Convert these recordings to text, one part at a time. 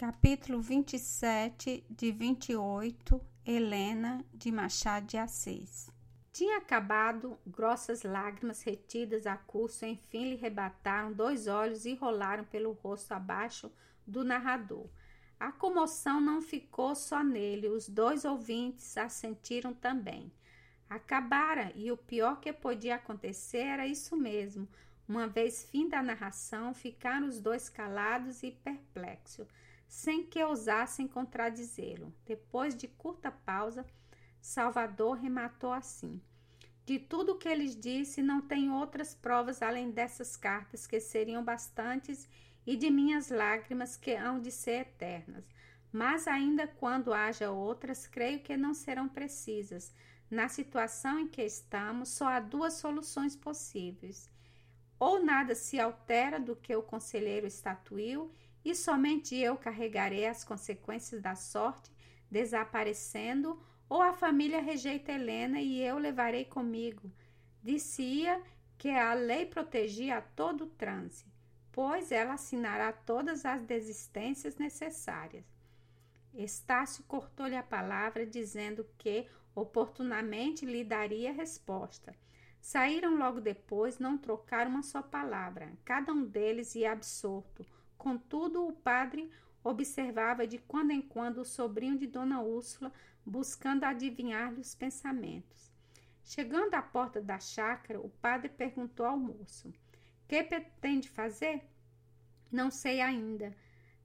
Capítulo 27 de 28 Helena de Machado de Assis Tinha acabado, grossas lágrimas retidas a curso, enfim lhe rebataram dois olhos e rolaram pelo rosto abaixo do narrador. A comoção não ficou só nele, os dois ouvintes a sentiram também. Acabara, e o pior que podia acontecer era isso mesmo. Uma vez fim da narração, ficaram os dois calados e perplexos sem que ousassem contradizê-lo. Depois de curta pausa, Salvador rematou assim: De tudo o que eles disse, não tem outras provas além dessas cartas que seriam bastantes e de minhas lágrimas que hão de ser eternas. Mas ainda quando haja outras, creio que não serão precisas. Na situação em que estamos, só há duas soluções possíveis. Ou nada se altera do que o conselheiro estatuiu, e somente eu carregarei as consequências da sorte, desaparecendo, ou a família rejeita Helena e eu levarei comigo. Dizia que a lei protegia a todo transe, pois ela assinará todas as desistências necessárias. Estácio cortou-lhe a palavra, dizendo que oportunamente lhe daria resposta. Saíram logo depois, não trocaram uma só palavra. Cada um deles ia absorto Contudo, o padre observava de quando em quando o sobrinho de Dona Úrsula, buscando adivinhar-lhe os pensamentos. Chegando à porta da chácara, o padre perguntou ao moço: Que pretende fazer? Não sei ainda.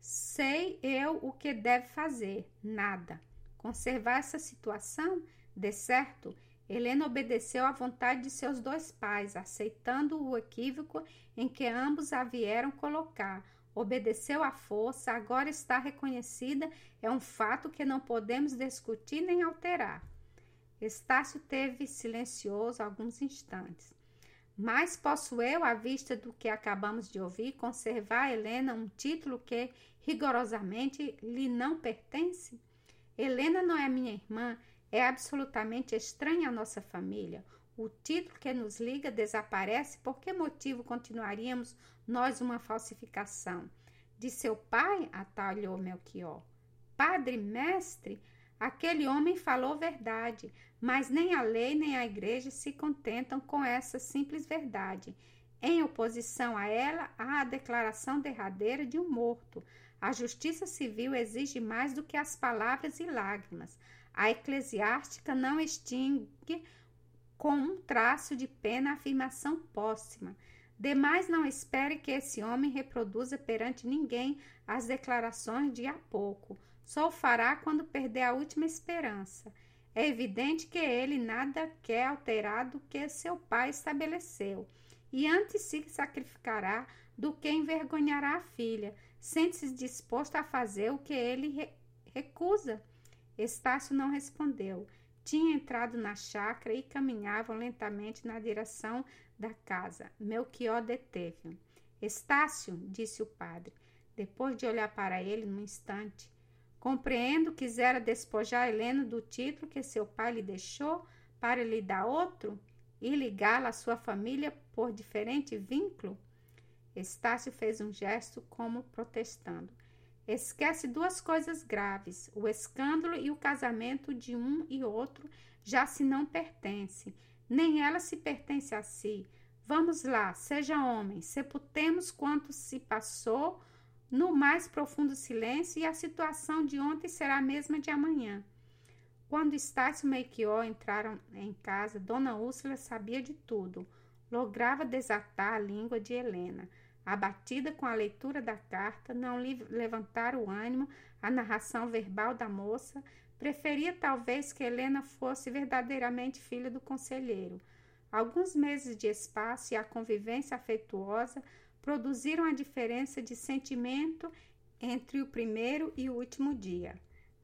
Sei eu o que deve fazer. Nada. Conservar essa situação? De certo, Helena obedeceu à vontade de seus dois pais, aceitando o equívoco em que ambos a vieram colocar, obedeceu à força, agora está reconhecida, é um fato que não podemos discutir nem alterar. Estácio teve silencioso alguns instantes. Mas posso eu, à vista do que acabamos de ouvir, conservar a Helena um título que rigorosamente lhe não pertence? Helena não é minha irmã, é absolutamente estranha à nossa família. O título que nos liga desaparece, por que motivo continuaríamos nós uma falsificação? De seu pai, atalhou Melchior. Padre, mestre, aquele homem falou verdade, mas nem a lei nem a igreja se contentam com essa simples verdade. Em oposição a ela, há a declaração derradeira de um morto. A justiça civil exige mais do que as palavras e lágrimas. A eclesiástica não extingue com um traço de pena a afirmação póstuma. Demais não espere que esse homem reproduza perante ninguém as declarações de há pouco. Só o fará quando perder a última esperança. É evidente que ele nada quer alterar do que seu pai estabeleceu, e antes se sacrificará do que envergonhará a filha, sente-se disposto a fazer o que ele re recusa. Estácio não respondeu tinha entrado na chácara e caminhavam lentamente na direção da casa. Melchior deteve-o. Estácio, disse o padre, depois de olhar para ele num instante. Compreendo quisera despojar Helena do título que seu pai lhe deixou para lhe dar outro e ligá-la à sua família por diferente vínculo? Estácio fez um gesto como protestando. Esquece duas coisas graves: o escândalo e o casamento de um e outro já se não pertence, nem ela se pertence a si. Vamos lá, seja homem, sepultemos quanto se passou no mais profundo silêncio e a situação de ontem será a mesma de amanhã. Quando Estácio e Melchior entraram em casa, Dona Úrsula sabia de tudo. Lograva desatar a língua de Helena. Abatida com a leitura da carta, não lhe levantara o ânimo a narração verbal da moça, preferia talvez que Helena fosse verdadeiramente filha do conselheiro. Alguns meses de espaço e a convivência afetuosa produziram a diferença de sentimento entre o primeiro e o último dia.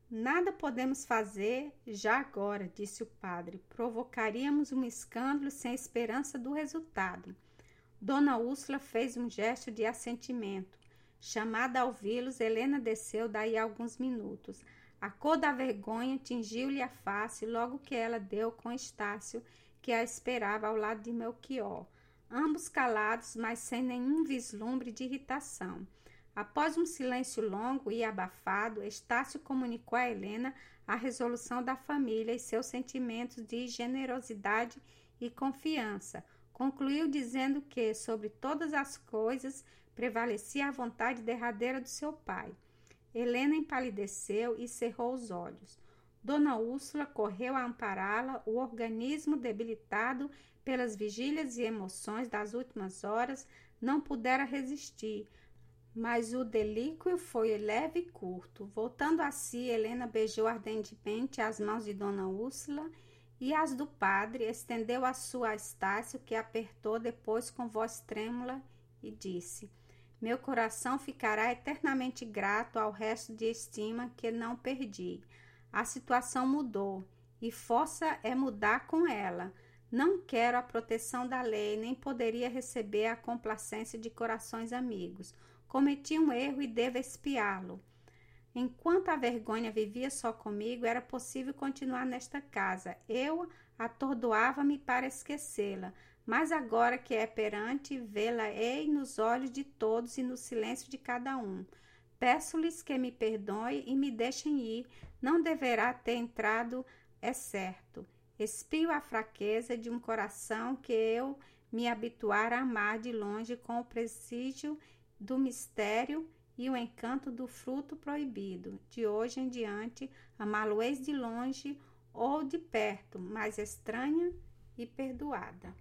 Nada podemos fazer já agora, disse o padre. Provocaríamos um escândalo sem esperança do resultado. Dona Úrsula fez um gesto de assentimento. Chamada a ouvi-los, Helena desceu daí a alguns minutos. A cor da vergonha tingiu-lhe a face logo que ela deu com Estácio, que a esperava ao lado de Melchior. Ambos calados, mas sem nenhum vislumbre de irritação. Após um silêncio longo e abafado, Estácio comunicou a Helena a resolução da família e seus sentimentos de generosidade e confiança. Concluiu dizendo que, sobre todas as coisas, prevalecia a vontade derradeira do seu pai. Helena empalideceu e cerrou os olhos. Dona Úrsula correu a ampará-la, o organismo debilitado pelas vigílias e emoções das últimas horas não pudera resistir, mas o delíquio foi leve e curto. Voltando a si, Helena beijou ardentemente as mãos de Dona Úrsula e as do padre, estendeu a sua a Estácio, que apertou depois com voz trêmula e disse: Meu coração ficará eternamente grato ao resto de estima que não perdi. A situação mudou e força é mudar com ela. Não quero a proteção da lei, nem poderia receber a complacência de corações amigos. Cometi um erro e devo espiá-lo. Enquanto a vergonha vivia só comigo, era possível continuar nesta casa. Eu atordoava-me para esquecê-la, mas agora que é perante, vê-la-ei nos olhos de todos e no silêncio de cada um. Peço-lhes que me perdoem e me deixem ir. Não deverá ter entrado, é certo. Espio a fraqueza de um coração que eu me habituara a amar de longe com o prestígio do mistério e o encanto do fruto proibido. De hoje em diante, amá-lo-eis de longe ou de perto, mais estranha e perdoada.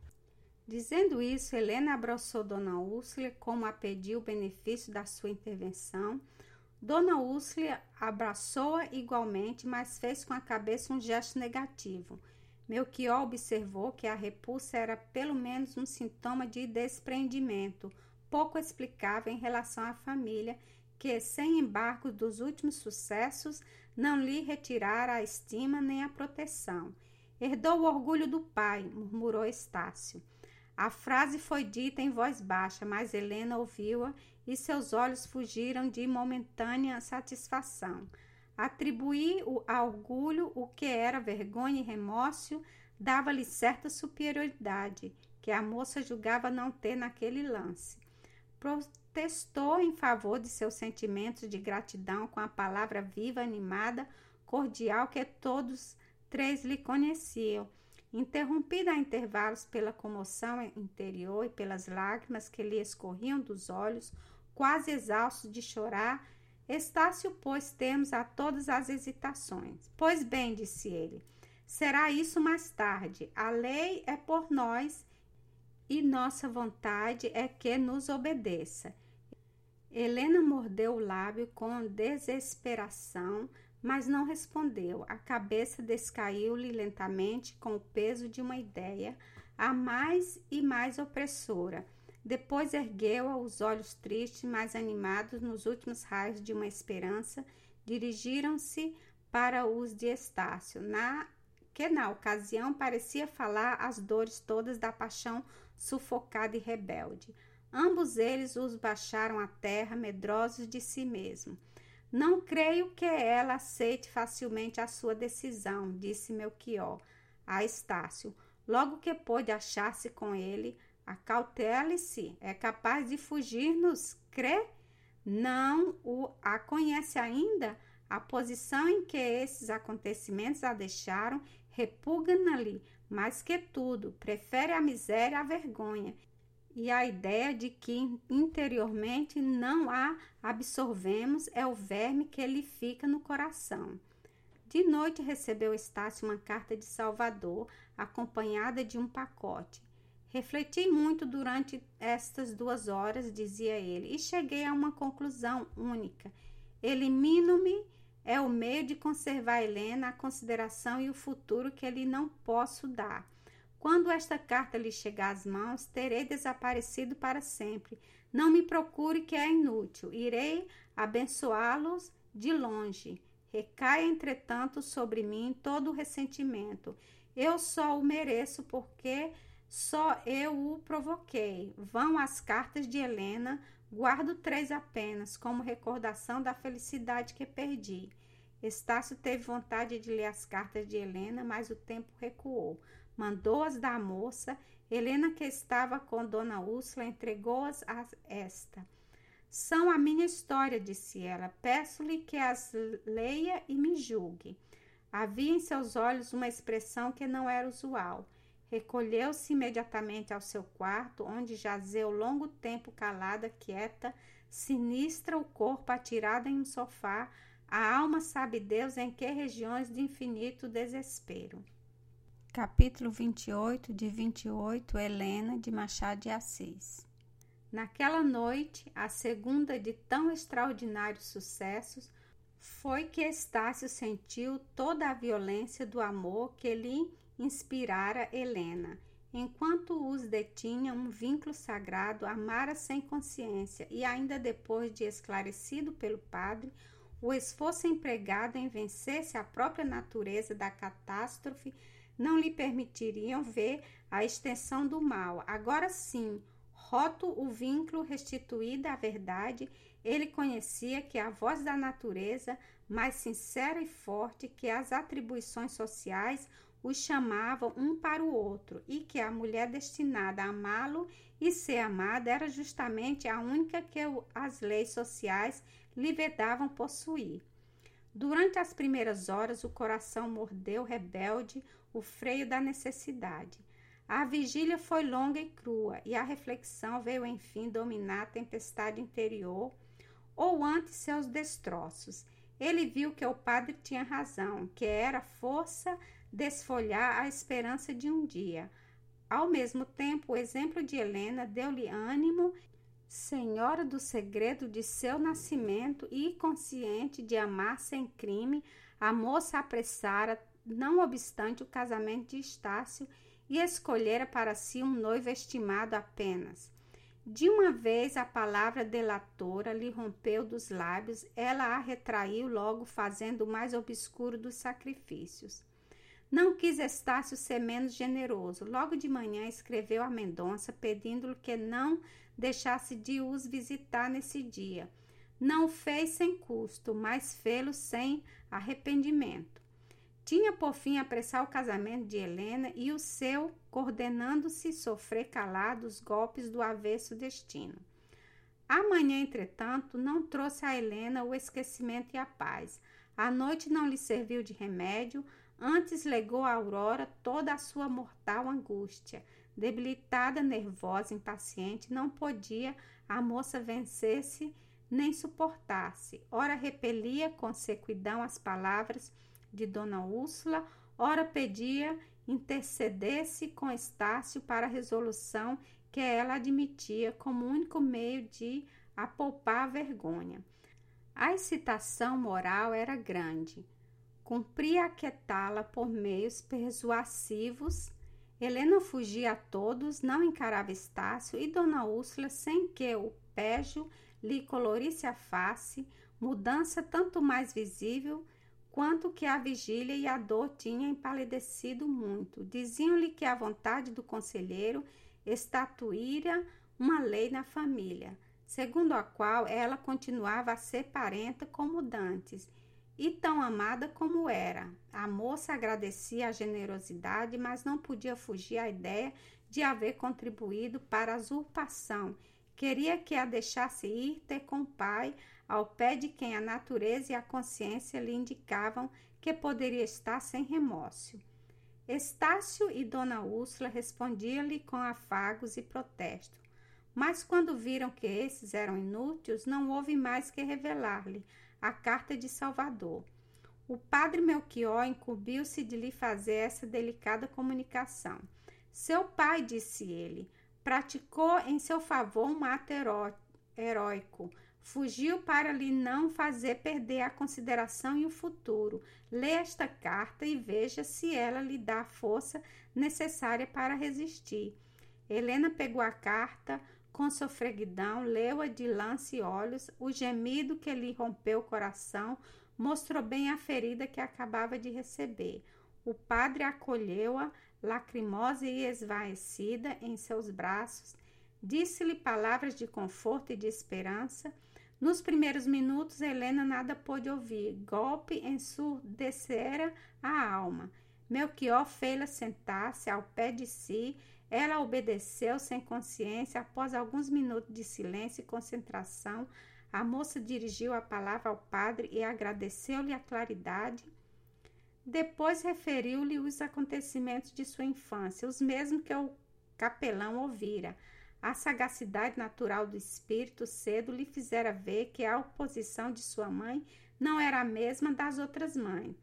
Dizendo isso, Helena abraçou Dona Úrsula como a pediu o benefício da sua intervenção. Dona Úrsula abraçou-a igualmente, mas fez com a cabeça um gesto negativo. Melchior observou que a repulsa era pelo menos um sintoma de desprendimento, pouco explicável em relação à família, que, sem embargo dos últimos sucessos, não lhe retirara a estima nem a proteção. Herdou o orgulho do pai, murmurou Estácio. A frase foi dita em voz baixa, mas Helena ouviu-a e seus olhos fugiram de momentânea satisfação. Atribuir a orgulho o que era vergonha e remorso dava-lhe certa superioridade, que a moça julgava não ter naquele lance protestou em favor de seus sentimentos de gratidão com a palavra viva, animada, cordial que todos três lhe conheciam. Interrompida a intervalos pela comoção interior e pelas lágrimas que lhe escorriam dos olhos, quase exausto de chorar, Estácio pôs termos a todas as hesitações. Pois bem, disse ele, será isso mais tarde. A lei é por nós e nossa vontade é que nos obedeça. Helena mordeu o lábio com desesperação, mas não respondeu. A cabeça descaiu-lhe lentamente com o peso de uma ideia, a mais e mais opressora. Depois ergueu-a, os olhos tristes, mas animados nos últimos raios de uma esperança, dirigiram-se para os de Estácio, na, que na ocasião parecia falar as dores todas da paixão sufocada e rebelde. Ambos eles os baixaram à terra, medrosos de si mesmo. Não creio que ela aceite facilmente a sua decisão, disse Melchior a Estácio. Logo que pôde achar-se com ele, acautele-se, é capaz de fugir-nos, crê? Não o a conhece ainda? A posição em que esses acontecimentos a deixaram repugna-lhe mais que tudo, prefere a miséria à vergonha e a ideia de que interiormente não a absorvemos é o verme que lhe fica no coração. De noite recebeu Estácio uma carta de Salvador, acompanhada de um pacote. Refleti muito durante estas duas horas, dizia ele, e cheguei a uma conclusão única. Elimino-me é o meio de conservar Helena a consideração e o futuro que lhe não posso dar. Quando esta carta lhe chegar às mãos, terei desaparecido para sempre. Não me procure, que é inútil. Irei abençoá-los de longe. Recai, entretanto, sobre mim todo o ressentimento. Eu só o mereço porque só eu o provoquei. Vão as cartas de Helena, Guardo três apenas, como recordação da felicidade que perdi. Estácio teve vontade de ler as cartas de Helena, mas o tempo recuou. Mandou-as da moça. Helena, que estava com Dona Úrsula, entregou-as a esta. São a minha história, disse ela. Peço-lhe que as leia e me julgue. Havia em seus olhos uma expressão que não era usual. Recolheu-se imediatamente ao seu quarto, onde jazeu longo tempo calada, quieta, sinistra o corpo atirado em um sofá, a alma sabe Deus em que regiões de infinito desespero. Capítulo 28, de 28, Helena, de Machado de Assis. Naquela noite, a segunda de tão extraordinários sucessos, foi que Estácio sentiu toda a violência do amor que lhe inspirara Helena. Enquanto os detinha um vínculo sagrado, amara sem consciência e ainda depois de esclarecido pelo padre, o esforço empregado em vencer-se a própria natureza da catástrofe não lhe permitiriam ver a extensão do mal. Agora sim, roto o vínculo, restituída a verdade, ele conhecia que a voz da natureza, mais sincera e forte que as atribuições sociais, os chamavam um para o outro e que a mulher destinada a amá-lo e ser amada era justamente a única que as leis sociais lhe vedavam possuir. Durante as primeiras horas, o coração mordeu rebelde o freio da necessidade. A vigília foi longa e crua, e a reflexão veio enfim dominar a tempestade interior, ou antes seus destroços. Ele viu que o padre tinha razão, que era força desfolhar a esperança de um dia. Ao mesmo tempo, o exemplo de Helena deu-lhe ânimo, senhora do segredo de seu nascimento e consciente de amar sem crime, a moça apressara, não obstante o casamento de Estácio, e escolhera para si um noivo estimado apenas. De uma vez a palavra delatora lhe rompeu dos lábios, ela a retraiu logo, fazendo o mais obscuro dos sacrifícios. Não quis Estácio ser menos generoso. Logo de manhã escreveu a Mendonça pedindo-lhe que não deixasse de os visitar nesse dia. Não fez sem custo, mas fê-lo sem arrependimento. Tinha por fim apressar o casamento de Helena e o seu, coordenando-se sofrer calado os golpes do avesso destino. Amanhã, entretanto, não trouxe a Helena o esquecimento e a paz. A noite não lhe serviu de remédio, Antes legou a Aurora toda a sua mortal angústia. Debilitada, nervosa, impaciente, não podia a moça vencer-se nem suportar-se. Ora repelia com sequidão as palavras de Dona Úrsula, ora pedia intercedesse com Estácio para a resolução que ela admitia como único meio de apoupar a vergonha. A excitação moral era grande cumpria aquietá-la por meios persuasivos. Helena fugia a todos, não encarava Estácio e Dona Úrsula, sem que o pejo lhe colorisse a face, mudança tanto mais visível quanto que a vigília e a dor tinham empalidecido muito. Diziam-lhe que a vontade do conselheiro estatuíra uma lei na família, segundo a qual ela continuava a ser parenta como dantes e tão amada como era. A moça agradecia a generosidade, mas não podia fugir à ideia de haver contribuído para a usurpação. Queria que a deixasse ir ter com o pai, ao pé de quem a natureza e a consciência lhe indicavam que poderia estar sem remorso. Estácio e Dona Úrsula respondiam-lhe com afagos e protestos, mas quando viram que esses eram inúteis, não houve mais que revelar-lhe a carta de Salvador. O padre Melchior incumbiu-se de lhe fazer essa delicada comunicação. Seu pai, disse ele, praticou em seu favor um ato heróico. Fugiu para lhe não fazer perder a consideração e o futuro. Lê esta carta e veja se ela lhe dá a força necessária para resistir. Helena pegou a carta, com sofreguidão, leu-a de lance e olhos, o gemido que lhe rompeu o coração mostrou bem a ferida que acabava de receber. O padre acolheu-a, lacrimosa e esvaecida, em seus braços, disse-lhe palavras de conforto e de esperança. Nos primeiros minutos, Helena nada pôde ouvir. Golpe ensurdecera a alma. Melchior fê-la sentar-se ao pé de si Ela obedeceu sem consciência. Após alguns minutos de silêncio e concentração, a moça dirigiu a palavra ao padre e agradeceu-lhe a claridade. Depois referiu-lhe os acontecimentos de sua infância, os mesmos que o capelão ouvira. A sagacidade natural do espírito cedo lhe fizera ver que a oposição de sua mãe não era a mesma das outras mães.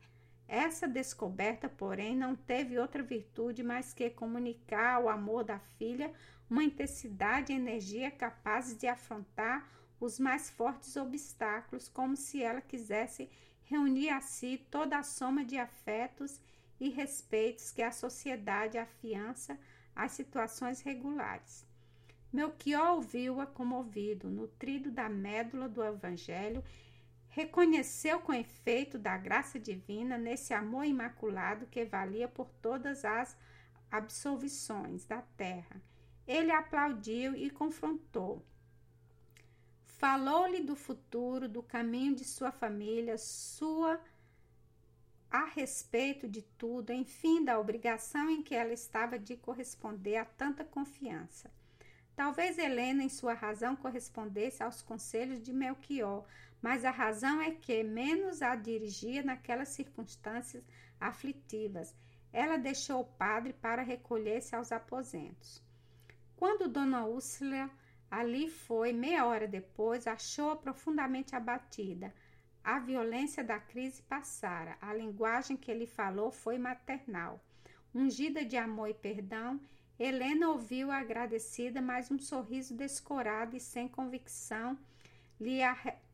Essa descoberta, porém, não teve outra virtude mais que comunicar ao amor da filha uma intensidade e energia capazes de afrontar os mais fortes obstáculos, como se ela quisesse reunir a si toda a soma de afetos e respeitos que a sociedade afiança às situações regulares. Melchior ouviu-a comovido, nutrido da médula do Evangelho reconheceu com efeito da graça divina nesse amor imaculado que valia por todas as absolvições da terra. Ele aplaudiu e confrontou. Falou-lhe do futuro, do caminho de sua família, sua a respeito de tudo, enfim, da obrigação em que ela estava de corresponder a tanta confiança. Talvez Helena, em sua razão, correspondesse aos conselhos de Melchior, mas a razão é que menos a dirigia naquelas circunstâncias aflitivas. Ela deixou o padre para recolher-se aos aposentos. Quando Dona Úrsula ali foi, meia hora depois, achou-a profundamente abatida. A violência da crise passara. A linguagem que ele falou foi maternal. Ungida de amor e perdão, Helena ouviu agradecida, mas um sorriso descorado e sem convicção lhe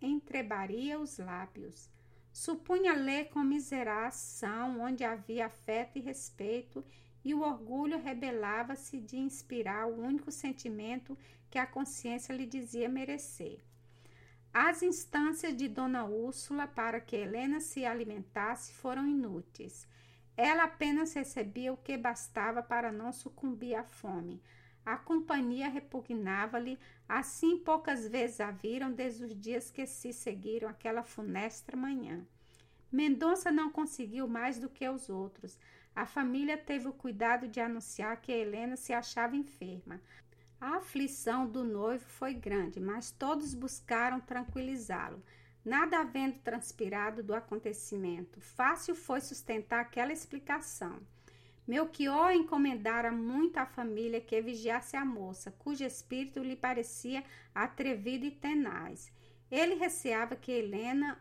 entrebaria os lábios. Supunha ler comiseração onde havia afeto e respeito, e o orgulho rebelava-se de inspirar o único sentimento que a consciência lhe dizia merecer. As instâncias de Dona Úrsula para que Helena se alimentasse foram inúteis. Ela apenas recebia o que bastava para não sucumbir à fome. A companhia repugnava-lhe, assim poucas vezes a viram desde os dias que se seguiram aquela funestra manhã. Mendonça não conseguiu mais do que os outros. A família teve o cuidado de anunciar que Helena se achava enferma. A aflição do noivo foi grande, mas todos buscaram tranquilizá-lo. Nada havendo transpirado do acontecimento, fácil foi sustentar aquela explicação. Melchior encomendara muito à família que vigiasse a moça, cujo espírito lhe parecia atrevido e tenaz. Ele receava que Helena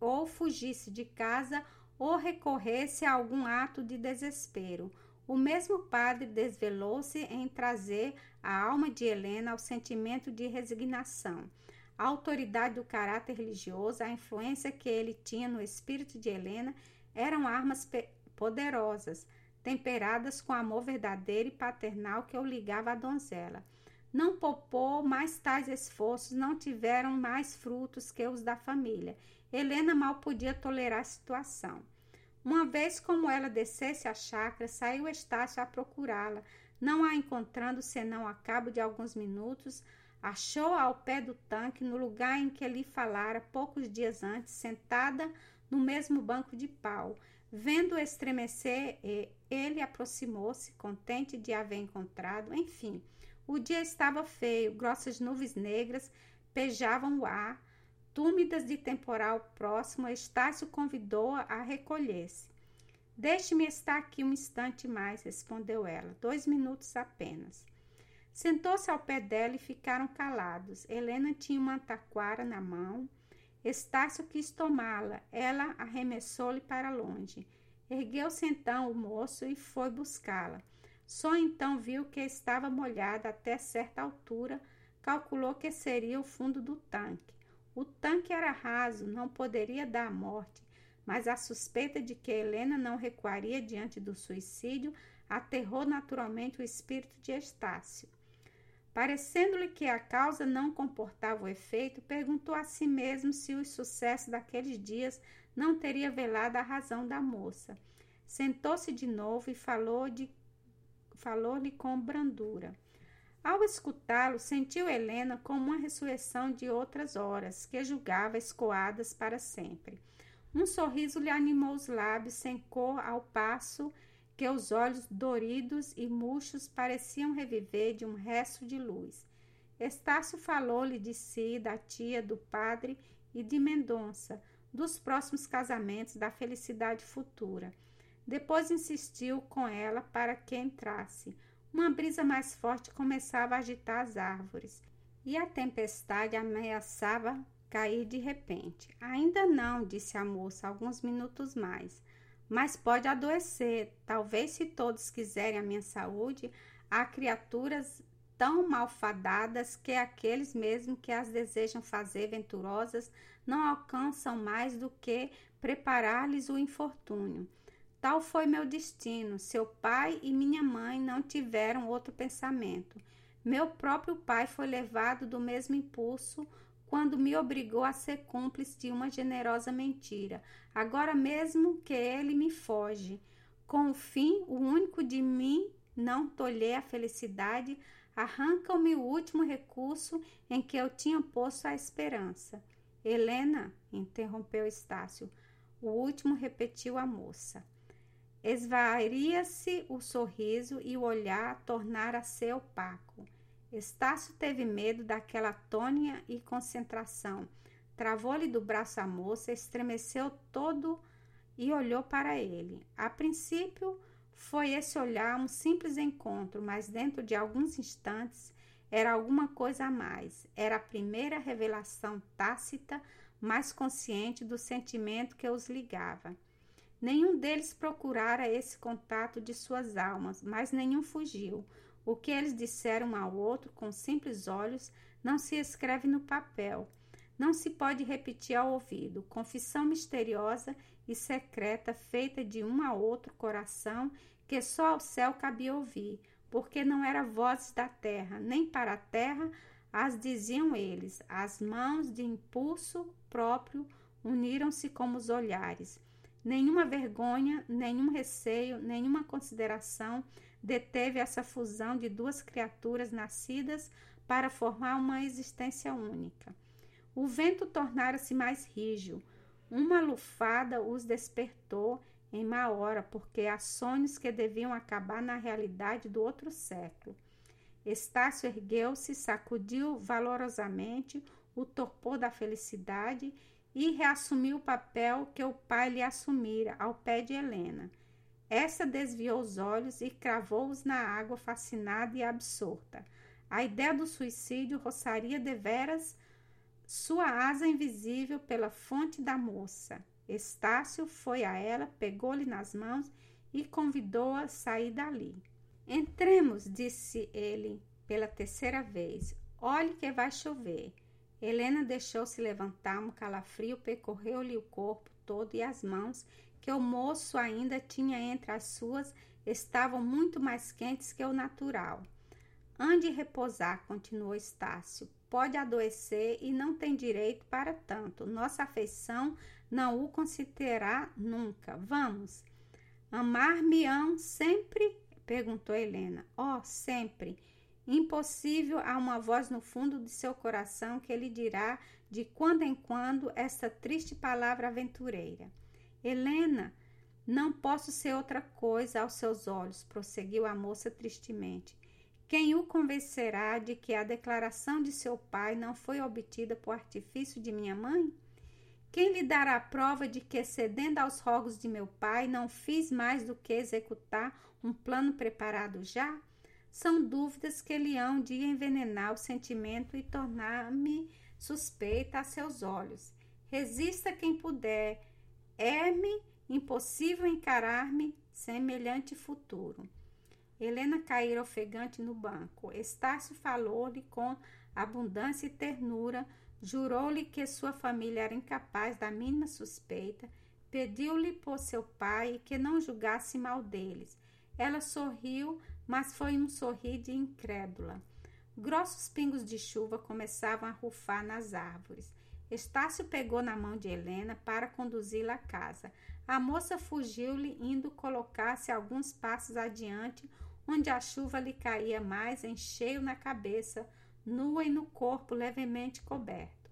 ou fugisse de casa ou recorresse a algum ato de desespero. O mesmo padre desvelou-se em trazer a alma de Helena ao sentimento de resignação. A autoridade do caráter religioso, a influência que ele tinha no espírito de Helena eram armas poderosas temperadas com amor verdadeiro e paternal que o ligava à donzela. Não poupou mais tais esforços, não tiveram mais frutos que os da família. Helena mal podia tolerar a situação. Uma vez como ela descesse a chácara, saiu Estácio a procurá-la. Não a encontrando senão a cabo de alguns minutos, achou-a ao pé do tanque, no lugar em que lhe falara poucos dias antes, sentada no mesmo banco de pau. Vendo estremecer, ele aproximou-se, contente de haver encontrado. Enfim, o dia estava feio, grossas nuvens negras pejavam o ar, túmidas de temporal próximo. Estácio convidou-a a, recolher-se. Deixe-me estar aqui um instante mais, respondeu ela. Dois minutos apenas. Sentou-se ao pé dela e ficaram calados. Helena tinha uma taquara na mão Estácio quis tomá-la. Ela arremessou-lhe para longe. Ergueu-se então o moço e foi buscá-la. Só então viu que estava molhada até certa altura, calculou que seria o fundo do tanque. O tanque era raso, não poderia dar morte, mas a suspeita de que Helena não recuaria diante do suicídio aterrou naturalmente o espírito de Estácio. Parecendo-lhe que a causa não comportava o efeito, perguntou a si mesmo se o sucesso daqueles dias não teria velado a razão da moça. Sentou-se de novo e falou-lhe falou com brandura. Ao escutá-lo, sentiu Helena como uma ressurreição de outras horas, que julgava escoadas para sempre. Um sorriso lhe animou os lábios, sem cor, ao passo que os olhos doridos e murchos pareciam reviver de um resto de luz. Estácio falou-lhe de si, da tia, do padre e de Mendonça, dos próximos casamentos, da felicidade futura. Depois insistiu com ela para que entrasse. Uma brisa mais forte começava a agitar as árvores e a tempestade ameaçava cair de repente. Ainda não, disse a moça, alguns minutos mais. Mas pode adoecer. Talvez, se todos quiserem a minha saúde, há criaturas tão malfadadas que aqueles mesmo que as desejam fazer venturosas não alcançam mais do que preparar-lhes o infortúnio. Tal foi meu destino. Seu pai e minha mãe não tiveram outro pensamento. Meu próprio pai foi levado do mesmo impulso quando me obrigou a ser cúmplice de uma generosa mentira. Agora mesmo que ele me foge. Com o fim, o único de mim não tolhei a felicidade, arranca-me o último recurso em que eu tinha posto a esperança. Helena, interrompeu Estácio. O último repetiu a moça. Esvaria-se o sorriso e o olhar tornara a ser opaco. Estácio teve medo daquela tônia e concentração. Travou-lhe do braço a moça, estremeceu todo e olhou para ele. A princípio, foi esse olhar um simples encontro, mas dentro de alguns instantes era alguma coisa a mais. Era a primeira revelação tácita, mais consciente do sentimento que os ligava. Nenhum deles procurara esse contato de suas almas, mas nenhum fugiu. O que eles disseram ao outro com simples olhos não se escreve no papel, não se pode repetir ao ouvido. Confissão misteriosa e secreta feita de um a outro coração que só ao céu cabia ouvir, porque não era vozes da terra, nem para a terra as diziam eles. As mãos de impulso próprio uniram-se como os olhares. Nenhuma vergonha, nenhum receio, nenhuma consideração deteve essa fusão de duas criaturas nascidas para formar uma existência única. O vento tornara-se mais rígido. Uma lufada os despertou em má hora, porque há sonhos que deviam acabar na realidade do outro século. Estácio ergueu-se, sacudiu valorosamente o torpor da felicidade e reassumiu o papel que o pai lhe assumira ao pé de Helena. Essa desviou os olhos e cravou-os na água, fascinada e absorta. A ideia do suicídio roçaria deveras sua asa invisível pela fonte da moça. Estácio foi a ela, pegou-lhe nas mãos e convidou-a a sair dali. Entremos, disse ele pela terceira vez. Olhe que vai chover. Helena deixou-se levantar, um calafrio percorreu-lhe o corpo todo e as mãos, que o moço ainda tinha entre as suas, estavam muito mais quentes que o natural. Ande repousar, continuou Estácio. Pode adoecer e não tem direito para tanto. Nossa afeição não o considerará nunca. Vamos. Amar-me-ão sempre? perguntou Helena. Oh, sempre. Impossível há uma voz no fundo de seu coração que lhe dirá de quando em quando esta triste palavra aventureira. Helena, não posso ser outra coisa aos seus olhos, prosseguiu a moça tristemente. Quem o convencerá de que a declaração de seu pai não foi obtida por artifício de minha mãe? Quem lhe dará prova de que, cedendo aos rogos de meu pai, não fiz mais do que executar um plano preparado já? são dúvidas que lhe hão de envenenar o sentimento e tornar-me suspeita a seus olhos. Resista quem puder, é-me impossível encarar-me semelhante futuro. Helena caíra ofegante no banco. Estácio falou-lhe com abundância e ternura, jurou-lhe que sua família era incapaz da mínima suspeita, pediu-lhe por seu pai que não julgasse mal deles. Ela sorriu, mas foi um sorrir de incrédula. Grossos pingos de chuva começavam a rufar nas árvores. Estácio pegou na mão de Helena para conduzi-la à casa. A moça fugiu-lhe, indo colocar-se alguns passos adiante, onde a chuva lhe caía mais em cheio na cabeça, nua e no corpo levemente coberto.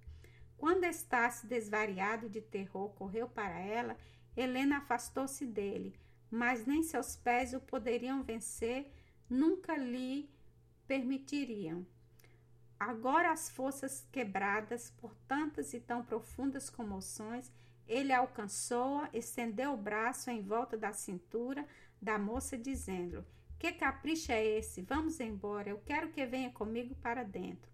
Quando Estácio, desvariado de terror, correu para ela, Helena afastou-se dele, mas nem seus pés o poderiam vencer, nunca lhe permitiriam. Agora, as forças quebradas por tantas e tão profundas comoções, ele alcançou-a, estendeu o braço em volta da cintura da moça, dizendo: Que capricho é esse? Vamos embora, eu quero que venha comigo para dentro.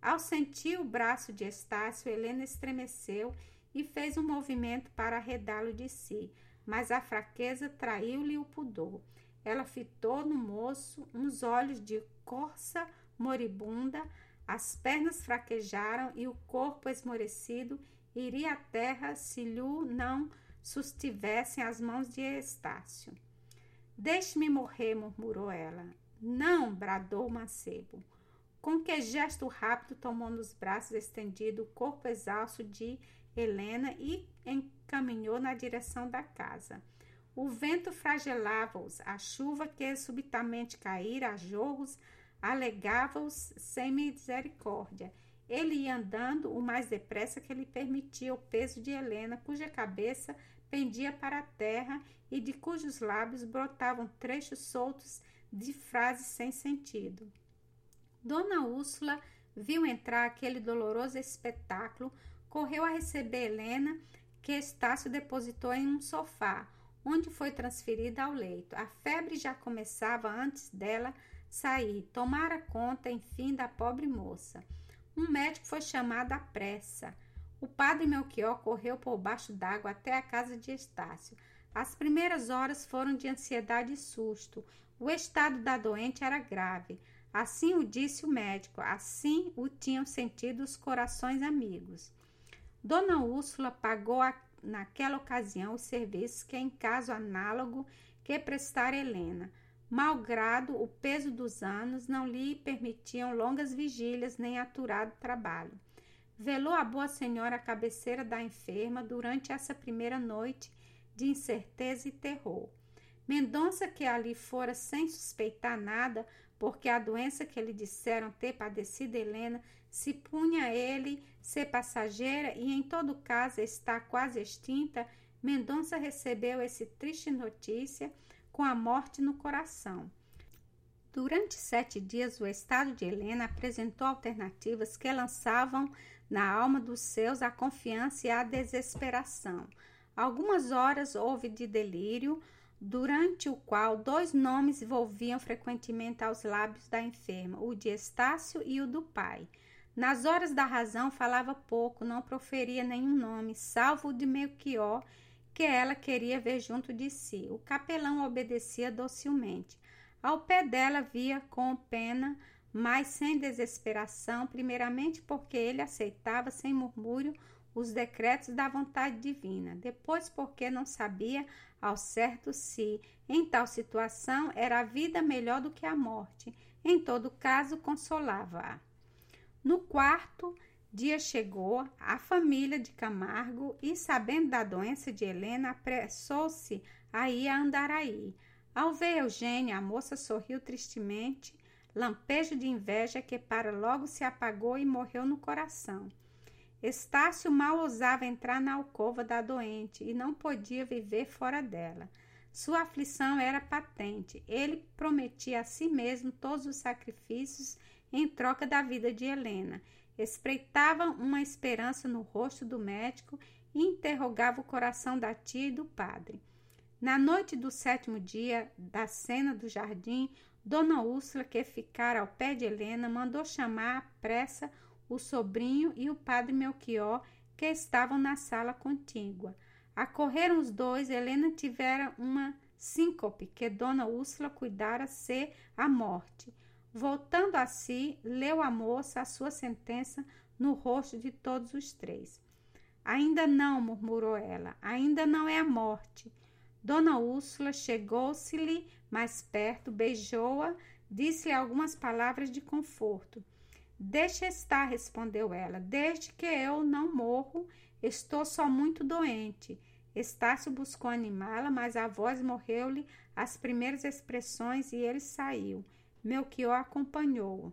Ao sentir o braço de Estácio, Helena estremeceu e fez um movimento para arredá-lo de si, mas a fraqueza traiu-lhe o pudor. Ela fitou no moço uns olhos de corça moribunda, as pernas fraquejaram e o corpo esmorecido iria à terra se lhe não sustivessem as mãos de Estácio. Deixe-me morrer, murmurou ela. Não, bradou o mancebo. Com que gesto rápido tomou nos braços estendido o corpo exausto de Helena e encaminhou na direção da casa. O vento fragelava-os, a chuva que subitamente caíra a jorros alegava-os sem misericórdia. Ele ia andando o mais depressa que lhe permitia o peso de Helena, cuja cabeça pendia para a terra e de cujos lábios brotavam trechos soltos de frases sem sentido. Dona Úrsula viu entrar aquele doloroso espetáculo, correu a receber Helena, que Estácio depositou em um sofá, onde foi transferida ao leito. A febre já começava antes dela sair, tomara conta, enfim, da pobre moça. Um médico foi chamado à pressa. O padre Melchior correu por baixo d'água até a casa de Estácio. As primeiras horas foram de ansiedade e susto. O estado da doente era grave. Assim o disse o médico, assim o tinham sentido os corações amigos. Dona Úrsula pagou a, naquela ocasião os serviços que, em caso análogo, que prestara Helena. Malgrado o peso dos anos, não lhe permitiam longas vigílias nem aturado trabalho. Velou a boa senhora à cabeceira da enferma durante essa primeira noite de incerteza e terror. Mendonça, que ali fora sem suspeitar nada, porque a doença que lhe disseram ter padecido Helena se punha a ele ser passageira e em todo caso está quase extinta, Mendonça recebeu esse triste notícia com a morte no coração. Durante sete dias, o estado de Helena apresentou alternativas que lançavam na alma dos seus a confiança e a desesperação. Algumas horas houve de delírio, durante o qual dois nomes volviam frequentemente aos lábios da enferma, o de Estácio e o do pai. Nas horas da razão falava pouco, não proferia nenhum nome, salvo o de Melchior, que ela queria ver junto de si. O capelão obedecia docilmente. Ao pé dela via com pena, mas sem desesperação, primeiramente porque ele aceitava sem murmúrio os decretos da vontade divina, depois porque não sabia ao certo se, em tal situação, era a vida melhor do que a morte. Em todo caso, consolava-a. No quarto dia chegou a família de Camargo e, sabendo da doença de Helena, apressou-se a ir a Andaraí. Ao ver Eugênia, a moça sorriu tristemente, lampejo de inveja que para logo se apagou e morreu no coração. Estácio mal ousava entrar na alcova da doente e não podia viver fora dela. Sua aflição era patente. Ele prometia a si mesmo todos os sacrifícios em troca da vida de Helena. Espreitava uma esperança no rosto do médico e interrogava o coração da tia e do padre. Na noite do sétimo dia da cena do jardim, Dona Úrsula, que ficara ao pé de Helena, mandou chamar à pressa o sobrinho e o padre Melchior, que estavam na sala contígua. Acorreram os dois, Helena tivera uma síncope que Dona Úrsula cuidara ser a morte. Voltando a si, leu a moça a sua sentença no rosto de todos os três. Ainda não, murmurou ela, ainda não é a morte. Dona Úrsula chegou-se-lhe mais perto, beijou-a, disse-lhe algumas palavras de conforto. Deixe estar, respondeu ela. Desde que eu não morro, estou só muito doente. Estácio buscou animá-la, mas a voz morreu-lhe as primeiras expressões e ele saiu. Melchior acompanhou-o.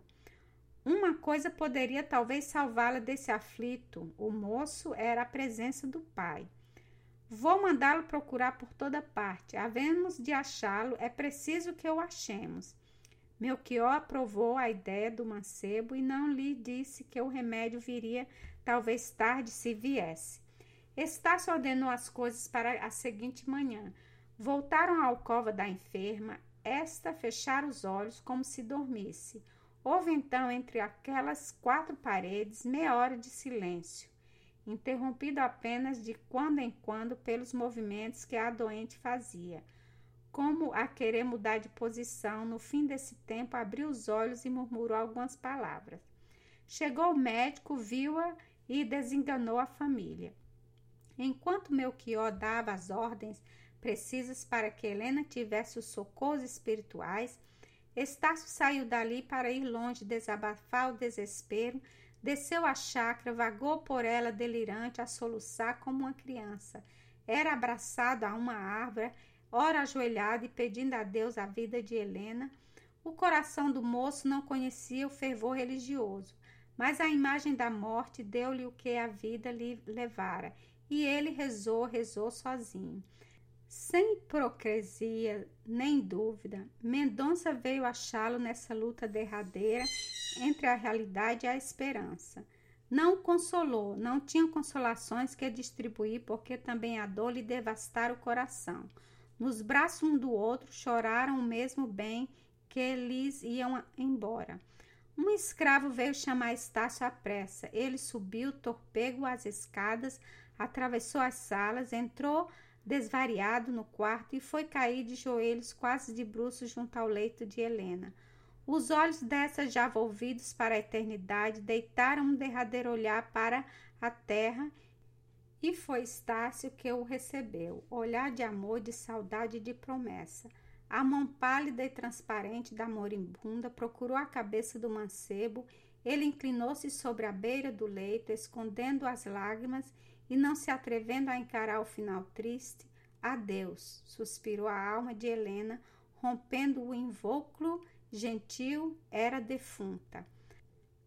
Uma coisa poderia talvez salvá-la desse aflito. O moço era a presença do pai. Vou mandá-lo procurar por toda parte. Havemos de achá-lo, é preciso que o achemos. Melchior aprovou a ideia do mancebo e não lhe disse que o remédio viria talvez tarde se viesse. Estácio ordenou as coisas para a seguinte manhã. Voltaram à alcova da enferma, esta fechara os olhos como se dormisse. Houve então entre aquelas quatro paredes meia hora de silêncio interrompido apenas de quando em quando pelos movimentos que a doente fazia. Como a querer mudar de posição, no fim desse tempo abriu os olhos e murmurou algumas palavras. Chegou o médico, viu-a e desenganou a família. Enquanto Melchior dava as ordens precisas para que Helena tivesse os socorros espirituais, Estácio saiu dali para ir longe, desabafar o desespero Desceu a chácara, vagou por ela delirante a soluçar como uma criança. Era abraçado a uma árvore, ora ajoelhado e pedindo a Deus a vida de Helena. O coração do moço não conhecia o fervor religioso, mas a imagem da morte deu-lhe o que a vida lhe levara, e ele rezou, rezou sozinho. Sem hipocrisia nem dúvida, Mendonça veio achá-lo nessa luta derradeira entre a realidade e a esperança. Não o consolou, não tinha consolações que distribuir, porque também a dor lhe devastara o coração. Nos braços um do outro choraram o mesmo bem que lhes iam embora. Um escravo veio chamar Estácio à pressa. Ele subiu torpego as escadas, atravessou as salas, entrou desvariado no quarto e foi cair de joelhos quase de bruços junto ao leito de Helena. Os olhos dessa, já volvidos para a eternidade, deitaram um derradeiro olhar para a terra e foi Estácio que o recebeu, olhar de amor, de saudade e de promessa. A mão pálida e transparente da moribunda procurou a cabeça do mancebo. Ele inclinou-se sobre a beira do leito, escondendo as lágrimas e não se atrevendo a encarar o final triste, adeus, suspirou a alma de Helena, rompendo o invólucro gentil, era defunta.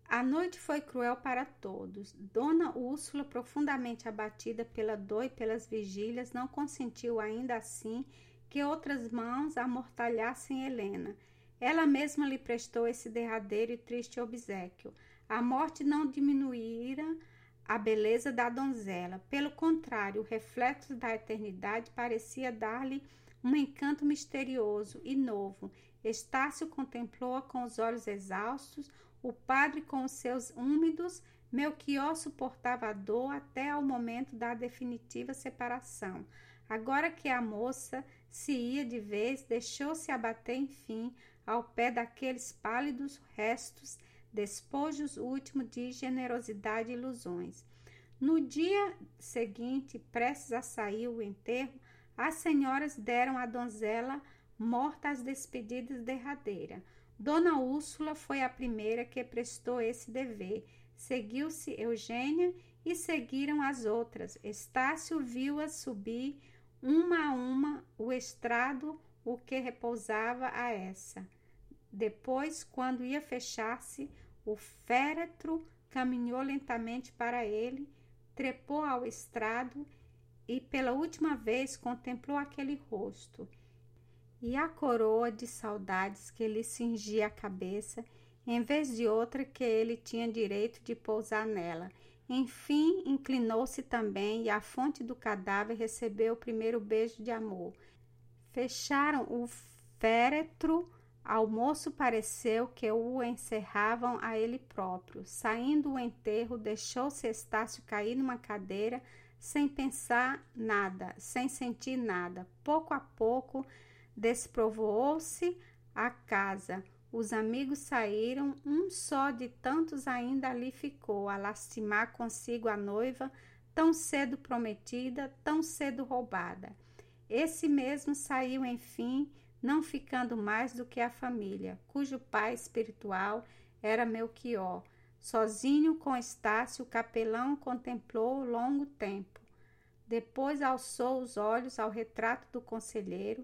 A noite foi cruel para todos. Dona Úrsula, profundamente abatida pela dor e pelas vigílias, não consentiu ainda assim que outras mãos amortalhassem Helena. Ela mesma lhe prestou esse derradeiro e triste obsequio. A morte não diminuíra a beleza da donzela. Pelo contrário, o reflexo da eternidade parecia dar-lhe um encanto misterioso e novo. Estácio contemplou-a com os olhos exaustos, o padre com os seus úmidos, Melchior suportava a dor até ao momento da definitiva separação. Agora que a moça se ia de vez, deixou-se abater, enfim, ao pé daqueles pálidos restos despojos últimos de generosidade e ilusões. No dia seguinte, prestes a sair o enterro, as senhoras deram à donzela morta as despedidas derradeiras. Dona Úrsula foi a primeira que prestou esse dever. Seguiu-se Eugênia e seguiram as outras. Estácio viu-as subir uma a uma o estrado, o que repousava a essa. Depois, quando ia fechar-se, o féretro caminhou lentamente para ele, trepou ao estrado e pela última vez contemplou aquele rosto e a coroa de saudades que lhe cingia a cabeça, em vez de outra que ele tinha direito de pousar nela. Enfim, inclinou-se também e a fonte do cadáver recebeu o primeiro beijo de amor. Fecharam o féretro ao moço pareceu que o encerravam a ele próprio. Saindo o enterro, deixou-se Estácio cair numa cadeira, sem pensar nada, sem sentir nada. Pouco a pouco, desprovoou-se a casa. Os amigos saíram, um só de tantos ainda ali ficou, a lastimar consigo a noiva, tão cedo prometida, tão cedo roubada. Esse mesmo saiu, enfim, não ficando mais do que a família, cujo pai espiritual era Melchior. Sozinho com Estácio, o capelão contemplou longo tempo. Depois alçou os olhos ao retrato do conselheiro,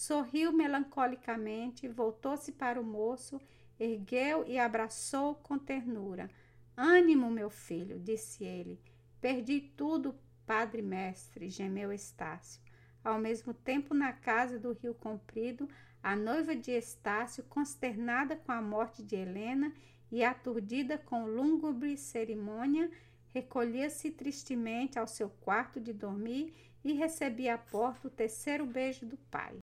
sorriu melancolicamente, voltou-se para o moço, ergueu e abraçou com ternura. Ânimo, meu filho, disse ele. Perdi tudo padre mestre, gemeu Estácio. Ao mesmo tempo, na casa do Rio Comprido, a noiva de Estácio, consternada com a morte de Helena e aturdida com lúgubre cerimônia, recolhia-se tristemente ao seu quarto de dormir e recebia à porta o terceiro beijo do pai.